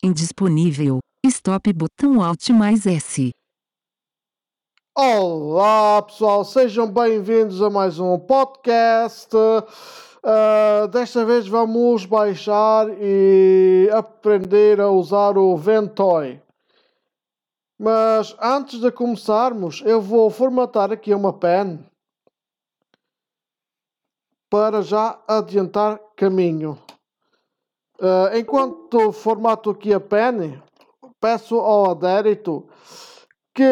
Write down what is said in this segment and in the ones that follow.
Indisponível. Stop botão Alt mais S. Olá pessoal, sejam bem-vindos a mais um podcast. Uh, desta vez vamos baixar e aprender a usar o Ventoy. Mas antes de começarmos, eu vou formatar aqui uma pen para já adiantar caminho. Uh, enquanto formato aqui a pen, peço ao adérito que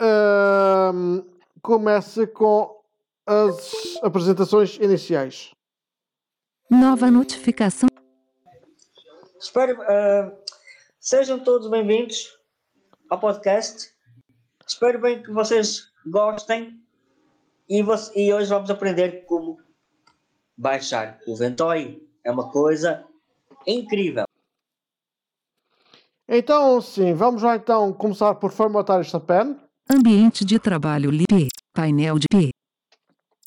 uh, comece com as apresentações iniciais. Nova notificação. Espero, uh, sejam todos bem-vindos ao podcast. Espero bem que vocês gostem e, você, e hoje vamos aprender como baixar o Ventoy. É uma coisa incrível. Então, sim, vamos lá então começar por formatar esta pen. Ambiente de trabalho LIP. Painel de P.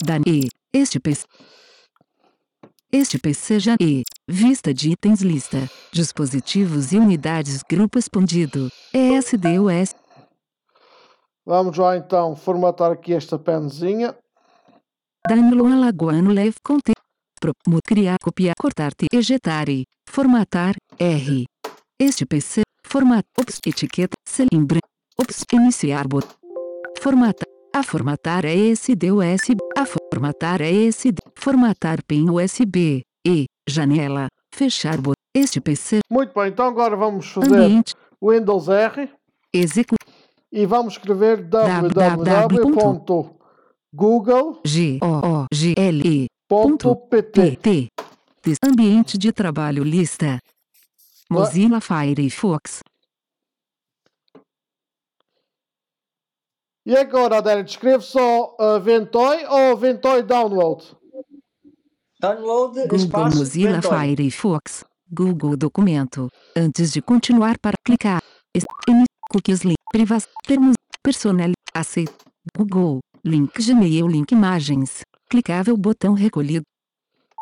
Da E. Este PC. Este PC já E. Vista de itens lista. Dispositivos e unidades grupo expandido. ESDUS. Vamos lá então formatar aqui esta penzinha. Danilo Alagoano Leve Conte. Promo criar copiar cortar te ejetar formatar R. Este PC formato ops etiqueta celimbre ops iniciar bot formata a formatar é esse USB a formatar é esse formatar PIN USB e janela fechar bot este PC Muito bem, então agora vamos fazer ambiente Windows R executar e vamos escrever www. www.google.pt. Ambiente de trabalho lista. Mozilla Firefox. E agora, Adélio, escreve só uh, Ventoy ou Ventoy Download? Download Google espaço Mozilla Ventoy. Firefox. Google Documento. Antes de continuar para clicar. N- Cookies link. Privas. Termos. Personal. Aceito. Google. Link Gmail. Link imagens. Clicável botão recolhido.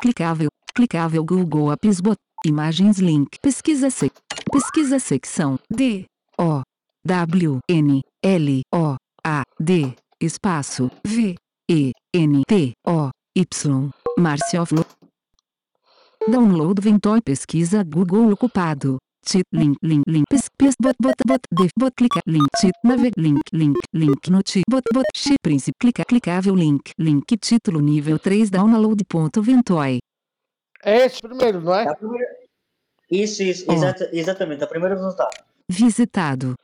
Clicável. Clicável Google Apps bot. Imagens link. Pesquisa sec. Pesquisa secção. D. O. W. N. L. O. A. D. Espaço. V. E. N. T. O. Y. Márcio Flo. Download Ventoy pesquisa Google ocupado. Tit link link link pes pes bot bot bot def bot clica link tit nave link link link noti bot bot shi príncipe clica clicável link link título nível 3 download ponto Ventoy. É esse primeiro, não é? A primeira- Isso, isso, Ó. exata- exatamente. A primeira resultado. Visitado.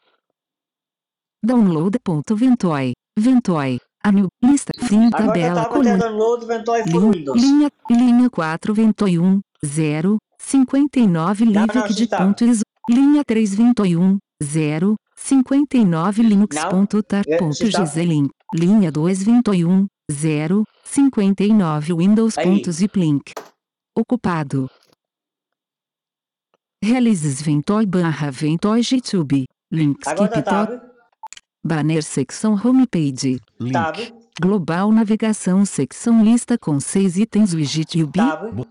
Download ponto Ventoy. Ventoy. A new lista fim Agora tabela coluna download Ventoy Linha, Windows. linha, linha 4 Ventoy 1, 0, 59 Não, não, Livic de tá. ponto ISO. Linha 3 Ventoy 1, 0, 59 Linux Não, ponto tar é, ponto se tá. GZ link. Linha 2 Ventoy 1, 0, 59 Windows Aí. ponto zip link. Ocupado. Realizes Ventoy barra Ventoy YouTube. Links Agora tá TikTok. tab, Banner secção homepage. tab, Global navegação secção lista com 6 itens widget UB. tab,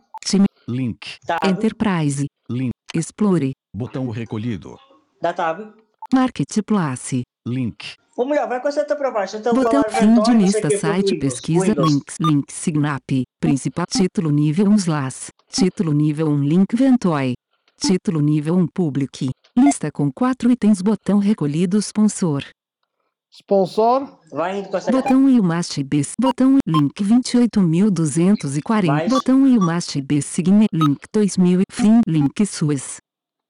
Link. tab, Enterprise. Link. Explore. Botão recolhido. da tab. Marketplace. Link. Ou melhor, vai com a seta para baixo. Então, Botão fim de lista site pesquisa Windows. links link signap. Principal título nível 1 slash. Título nível 1 link Ventoy. Título nível 1 public. Lista com 4 itens botão recolhido sponsor. Sponsor. Vai indo com a seta. Botão e o mast B. Botão e link 28240. Mais. Botão e o mast B sign link 2000 fim link suas.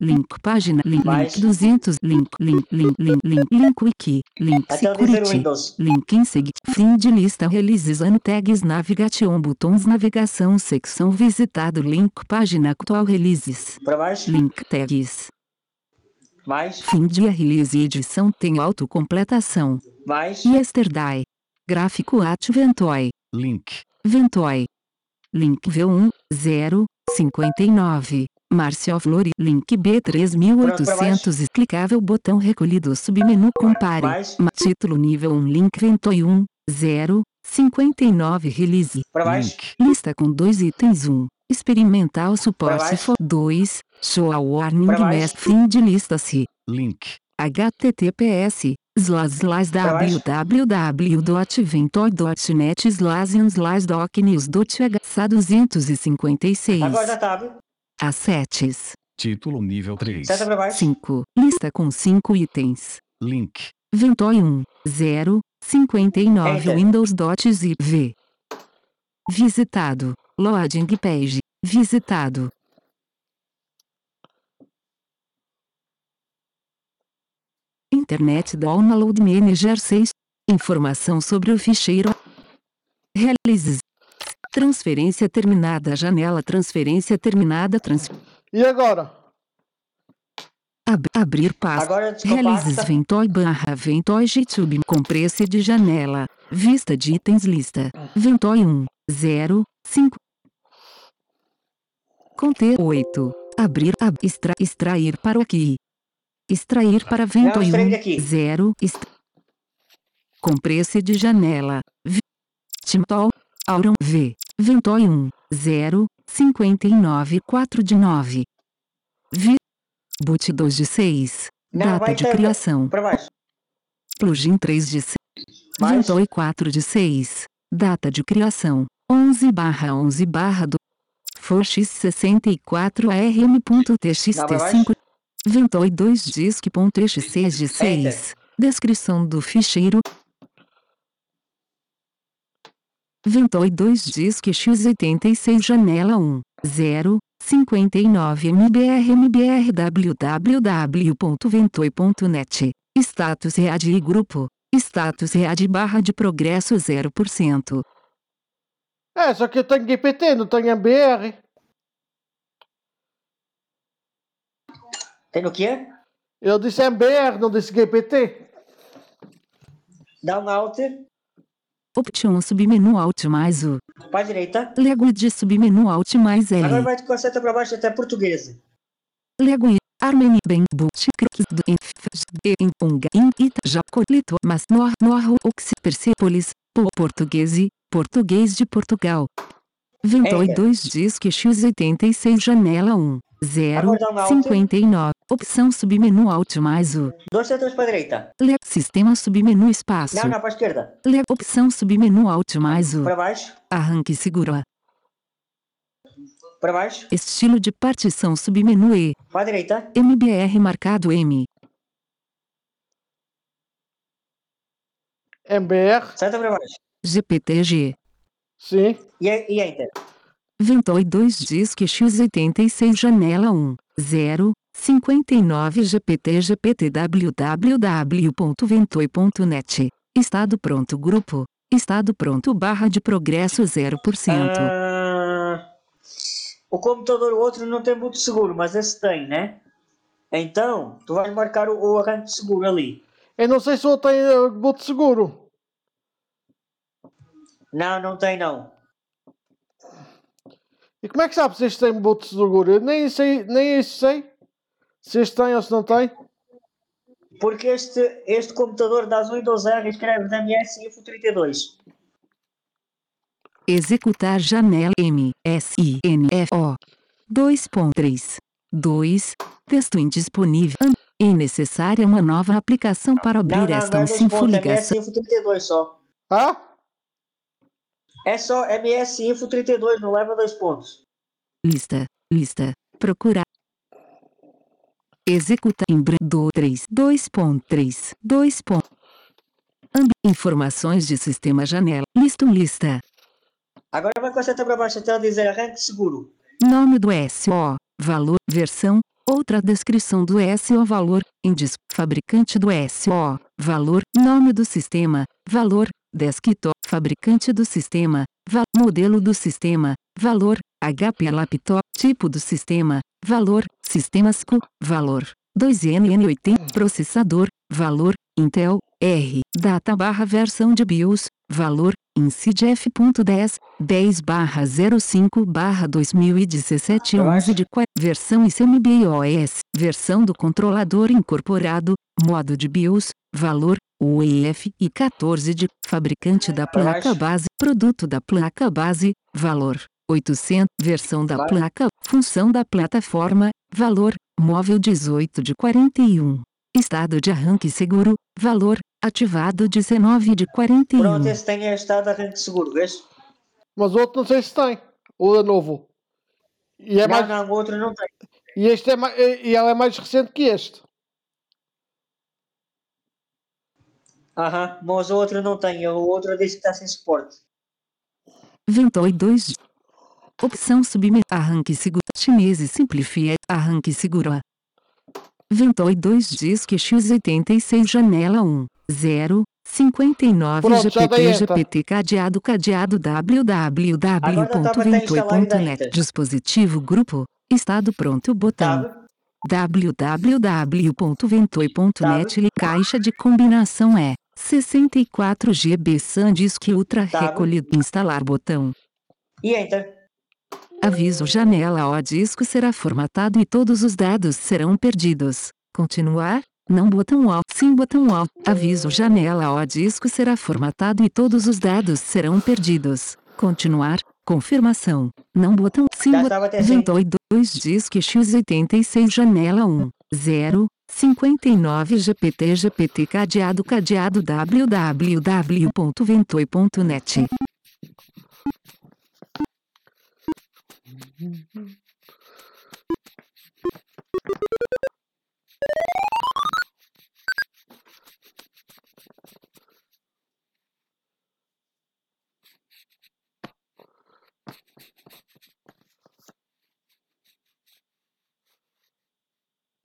Link página link, Mais. link 200 link link link link link link wiki link security. Windows. Link em seguinte. Fim de lista releases ano tags navigation botões navegação secção visitado link página atual releases. Para baixo. Link tags. Mais, Fim de release e edição tem autocompletação. mais. Yesterday. Gráfico at Ventoy. Link. Ventoy. Link V1, 0, 59. Márcio Flori. Link B3800. Clicável botão recolhido submenu compare. Mais, Ma- Título nível 1 Link Ventoy 1, 0, 59 Release. Link. Lista com dois itens 1. Experimental suporte for 2. Show a warning mess fim de lista-se. link, https slash slash www.ventoy.net slash slash docnews.hsa 256 Agora tab. Assets título nível 3, Seta pra baixo. 5 lista com 5 itens. Link, Ventoy 1 0 59 Enter. Windows.zip visitado. Loading page. Visitado. Internet Download Manager 6 Informação sobre o ficheiro. Realizes Transferência terminada Janela Transferência terminada trans E agora? ab- Abrir pasta. Agora Realizes. Ventoy barra Ventoy YouTube Compresse de janela. Vista de itens lista. Ventoy 1 0 5 Conter 8 Abrir ab, extra, extrair para o aqui. Extrair para Ventoy extrair 1 daqui. 0 est... Compresse de janela. Timtol Auron V Ventoy 1 0 59 4 de 9 Vi Boot 2 de 6 Não, Data de ter- criação. baixo. Plugin 3 de 6 Mais. Ventoy 4 de 6 Data de criação. 11 barra 11 barra do For x64 arm.txt5 Ventoy 2 disk.exe de 6 Descrição do ficheiro Ventoy 2 disk x86 janela 1 0 59 mbr mbr www.ventoy.net Status READ e grupo Status READ barra de progresso 0% É, só que eu tenho GPT, não tenho MBR. Tem o quê? Eu disse MBR, não disse GPT. Dá um alt. Option submenu Alt mais U Pra direita. Language submenu Alt mais Agora L vai com a seta pra baixo até português. Language Armeni Ben Boot Crick do Infs de Unga In Ita Jacolito Mas Nor Nor Oxi Persepolis Po Portuguese Português de Portugal Ventoy Enter. 2 Disque X86 Janela 1 0 Agora dá um alt. 59 Opção submenu Alt mais U Dois setas pra direita. Le Sistema submenu Espaço Não, não, pra esquerda. Le Opção submenu Alt mais U Pra baixo. Arranque seguro Pra baixo. Estilo de partição submenu E Pra direita. MBR marcado M MBR, Seta pra baixo. GPTG sim. E, e enter. Ventoy 2 Disque x86 Janela 1 0 59 GPT GPT www.ventoy.net Estado pronto Grupo Estado pronto barra de progresso 0% Ah, o computador, o outro não tem muito seguro, mas esse tem, né? Então, tu vais marcar o, o arranque de seguro ali. Eu não sei se eu tenho uh, boot seguro. Não, não tem não. E como é que sabe se este tem boot seguro? Eu nem sei, nem isso sei. Se este tem ou se não tem. Porque este, este computador das Windows R escreve na MS Info 32. Executar janela M S I N F O 2.3 2 Texto indisponível É necessária uma nova aplicação para Não, abrir não, não esta é dois Sinfo pontos, é ligação. MS Info 32 só. Ah? É só MS Info 32, não leva dois pontos. Lista, lista, procurar. Executar em branco 3, 2.3, 2. ponto. Ambi informações de sistema janela, lista lista, Agora vai com a seta para baixo até dizer arranque seguro. nome do SO, valor, versão, outra descrição do SO valor, índice, fabricante do SO, valor, nome do sistema, valor, desktop, fabricante do sistema, modelo do sistema, valor, HP laptop, tipo do sistema, valor, sistemas Q, valor, 2NN80, processador, valor, Intel, R, data barra versão de BIOS, valor, INCIDF.10, 10 barra 05 barra 2017 11 de 4, versão ICMBIOS, versão do controlador incorporado, modo de BIOS, valor, UEF e 14 de, fabricante da placa base, produto da placa base, valor, 800, versão da placa, função da plataforma, valor, móvel 18 de 41. Estado de arranque seguro, valor, ativado 19 de 41. Pronto, esse tem é estado de arranque seguro, vês? Mas o outro não sei se tem. O é novo. E, é não, mais, não, o outro não tem. e este é mais, e ela é mais recente que este. Aham, mas o outro não tem. O outro disse que está sem suporte. Ventoi 2. Opção submeter. Arranque seguro. Chinese simplifia. Arranque seguro. Ventoi 2 disque X86 janela 1. 0. 59 Pronto, GPT. GPT cadeado cadeado www.ventoi.net ainda. Dispositivo grupo. Estado pronto botão. Www.ventoi.net Caixa de combinação é 64 GB SanDisk Ultra Tá. recolhido instalar botão. E enter. Aviso janela O disco será formatado e todos os dados serão perdidos. Continuar? Não botão O. Sim botão O. Aviso janela O disco será formatado e todos os dados serão perdidos. Continuar? Confirmação. Não botão Sim botão. Ventoi 2 disque X86 janela 1. 0. 59 GPT GPT cadeado cadeado www.ventoi.net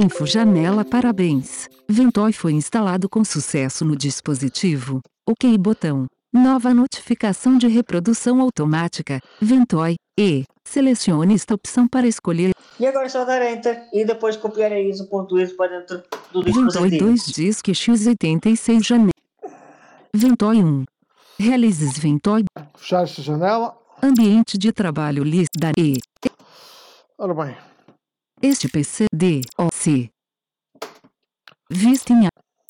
Info Janela Parabéns! Ventoi foi instalado com sucesso no dispositivo. OK botão. Nova notificação de reprodução automática. Ventoi. E. Selecione esta opção para escolher. E agora é só dar enter e depois copiar a ISO.ISO para dentro do dispositivo. 2 Disque X86 Janela. Ventoi 1. Realizes Ventoi. Fechar esta janela. Ambiente de trabalho lista E. Ora bem. Este PC D O C. Vista em A.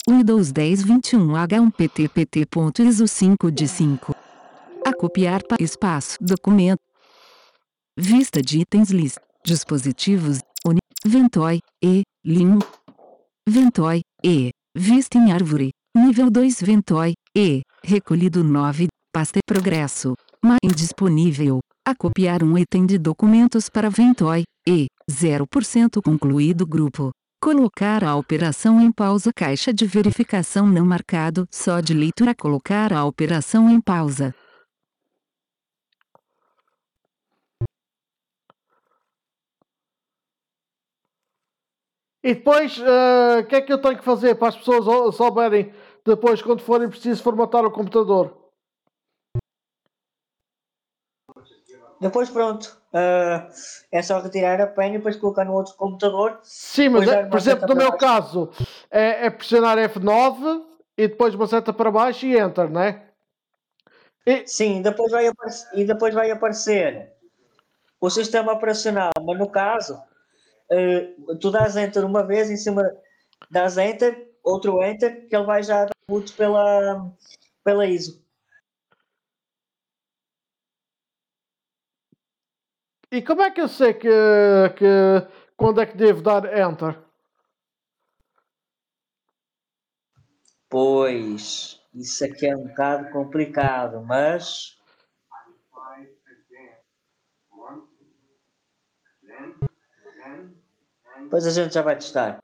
Windows 10 21 H1 PT PT.ISO 5 de 5 A copiar para espaço documento. Vista de itens list dispositivos. Uni Ventoi E. Linux Ventoi E. Vista em árvore. Nível 2 Ventoi E. Recolhido 9 pasta progresso. Mas indisponível a copiar um item de documentos para Ventoi e 0% concluído grupo. Colocar a operação em pausa caixa de verificação não marcado só de leitura colocar a operação em pausa. E depois, eh, o que é que eu tenho que fazer para as pessoas ou- souberem depois, quando forem preciso formatar o computador? Depois pronto. ah, é só retirar a penha e depois colocar no outro computador. Sim, mas é- por exemplo, no meu baixo. caso, é, é pressionar F9 e depois uma seta para baixo e Enter, né? E, Sim, depois vai e depois vai aparecer o sistema operacional, mas no caso, eh, tu dás enter uma vez em cima, dás enter, outro enter, que ele vai já dar boot pela, pela ISO. E como é que eu sei que, que quando é que devo dar Enter? Pois, isso aqui é um bocado complicado, mas depois a gente já vai testar.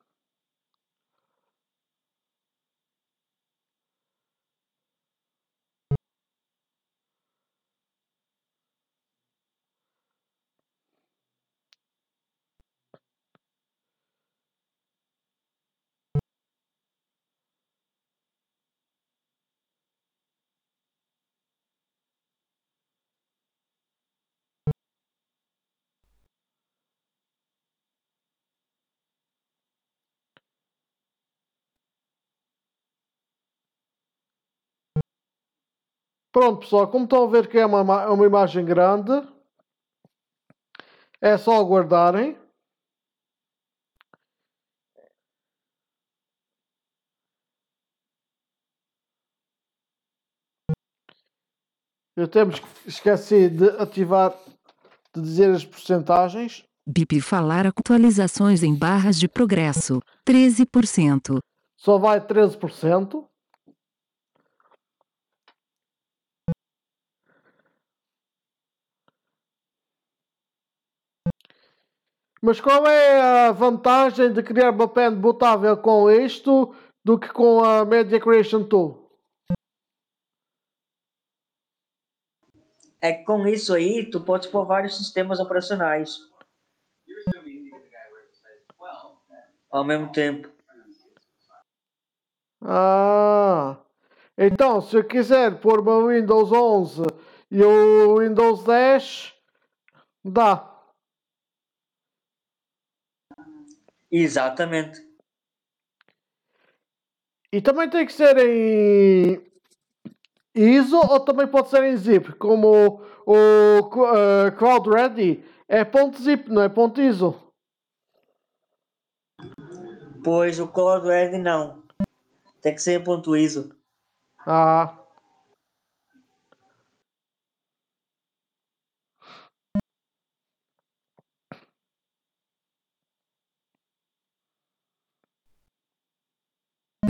Pronto, pessoal, como estão a ver que é uma, uma imagem grande, é só aguardarem. Eu temos esqueci de ativar de dizer as porcentagens. BIP falar atualizações em barras de progresso, 13%. Só vai 13%. Mas qual é a vantagem de criar uma pen botável com isto do que com a Media Creation Tool? É que com isso aí, tu pode pôr vários sistemas operacionais. Ao mesmo tempo. Ah, então se eu quiser pôr o Windows 11 e o Windows 10, dá. Exatamente. E também tem que ser em ISO ou também pode ser em zip, como o, o uh, Cloud Ready é ponto .zip, não é ponto .iso. Pois o Cloud Ready não. Tem que ser ponto .iso. Ah.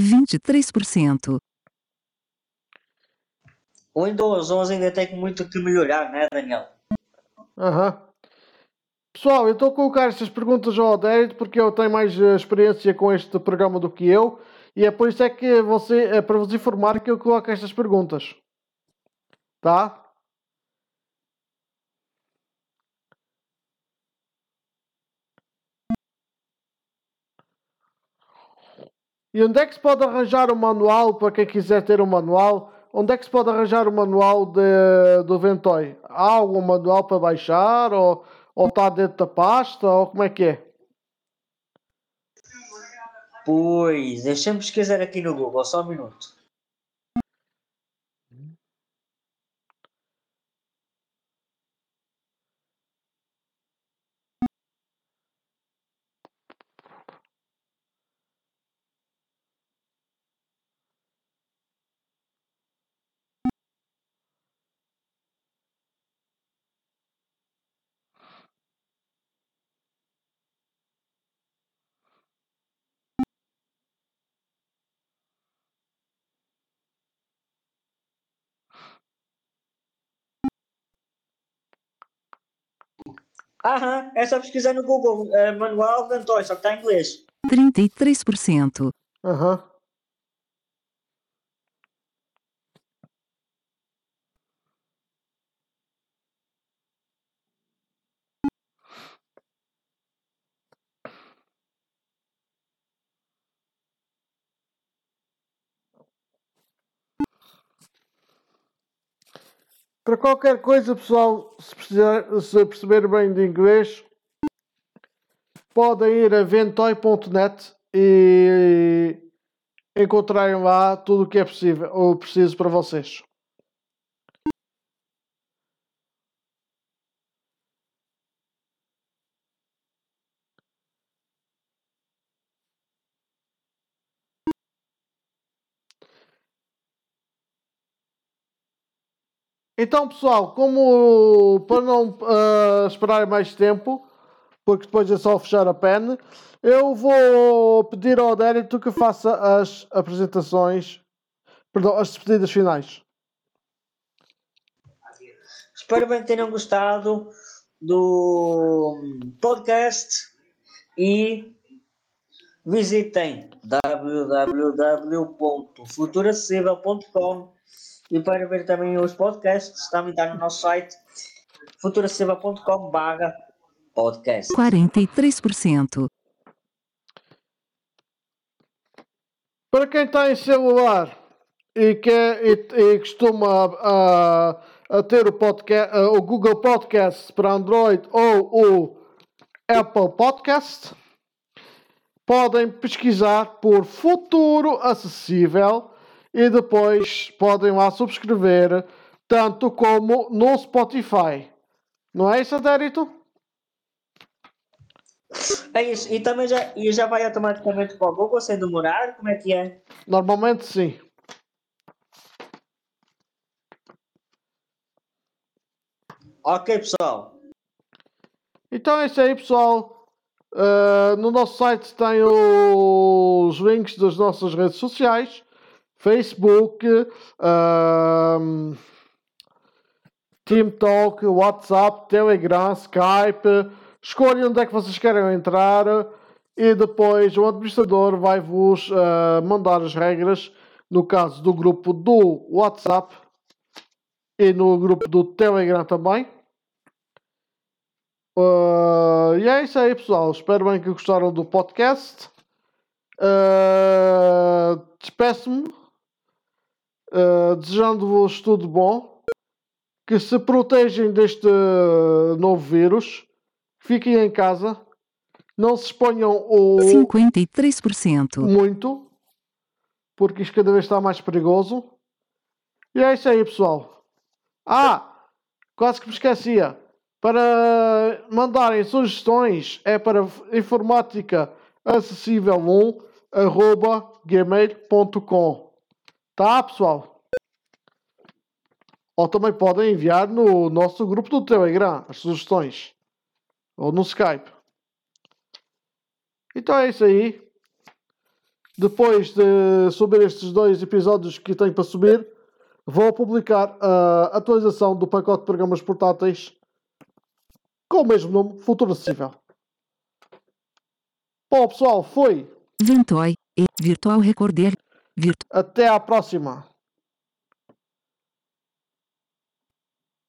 Vinte e três por cento. O Windows 11 ainda tem muito que melhorar, né, Daniel? Aham. Pessoal, eu estou a colocar estas perguntas ao Adérito porque eu tenho mais eh, experiência com este programa do que eu e é por isso é que você, é para vos informar que eu coloco estas perguntas. Tá? E onde é que se pode arranjar o um manual para quem quiser ter um manual? Onde é que se pode arranjar o manual de, do Ventoy? Há algum manual para baixar? Ou, ou está dentro da pasta? Ou como é que é? Pois, deixa-me pesquisar aqui no Google, só um minuto. Aham, é só pesquisar no Google, uh, manual Ventoy, só que está em inglês. 33%. Aham. Para qualquer coisa, pessoal, se, precisar, se perceber bem de inglês, podem ir a ventoy.net e encontrarem lá tudo o que é possível ou preciso para vocês. Então, pessoal, como para não uh, esperar mais tempo, porque depois é só fechar a pen, eu vou pedir ao Dérito que faça as apresentações, perdão, as despedidas finais. Espero bem que tenham gostado do podcast e visitem www.futuracessível.com e para ver também os podcasts, também está no nosso site futuraceva.com barra podcast. 43%. Para quem está em celular e, quer, e, e costuma a, a ter o, podcast, o Google Podcast para Android ou o Apple Podcast, podem pesquisar por Futuro Acessível e depois podem lá subscrever, tanto como no Spotify. Não é isso, Adérito? É isso, e também já, e já vai automaticamente para o Google sem demorar? Como é que é? Normalmente sim. Ok, pessoal. Então é isso aí, pessoal. Uh, no nosso site tem os links das nossas redes sociais: Facebook, uh, TeamTalk, WhatsApp, Telegram, Skype. Escolhem onde é que vocês querem entrar e depois o administrador vai vos uh, mandar as regras no caso do grupo do WhatsApp e no grupo do Telegram também. Uh, e é isso aí, pessoal. Espero bem que gostaram do podcast. Uh, Despeço-me, uh, desejando-vos tudo bom. Que se protegem deste novo vírus. Fiquem em casa. Não se exponham o 53%. muito, porque isto cada vez está mais perigoso. E é isso aí, pessoal. Ah, quase que me esquecia. Para mandarem sugestões é para informática acessível 1 arroba gmail.com Tá, pessoal? Ou também podem enviar no nosso grupo do Telegram as sugestões. Ou no Skype. Então é isso aí. Depois de subir estes dois episódios que tenho para subir, vou publicar a atualização do pacote de programas portáteis com o mesmo nome, Futuro Acessível. Bom, pessoal, foi. Ventoy e Virtual Recorder. Até à próxima.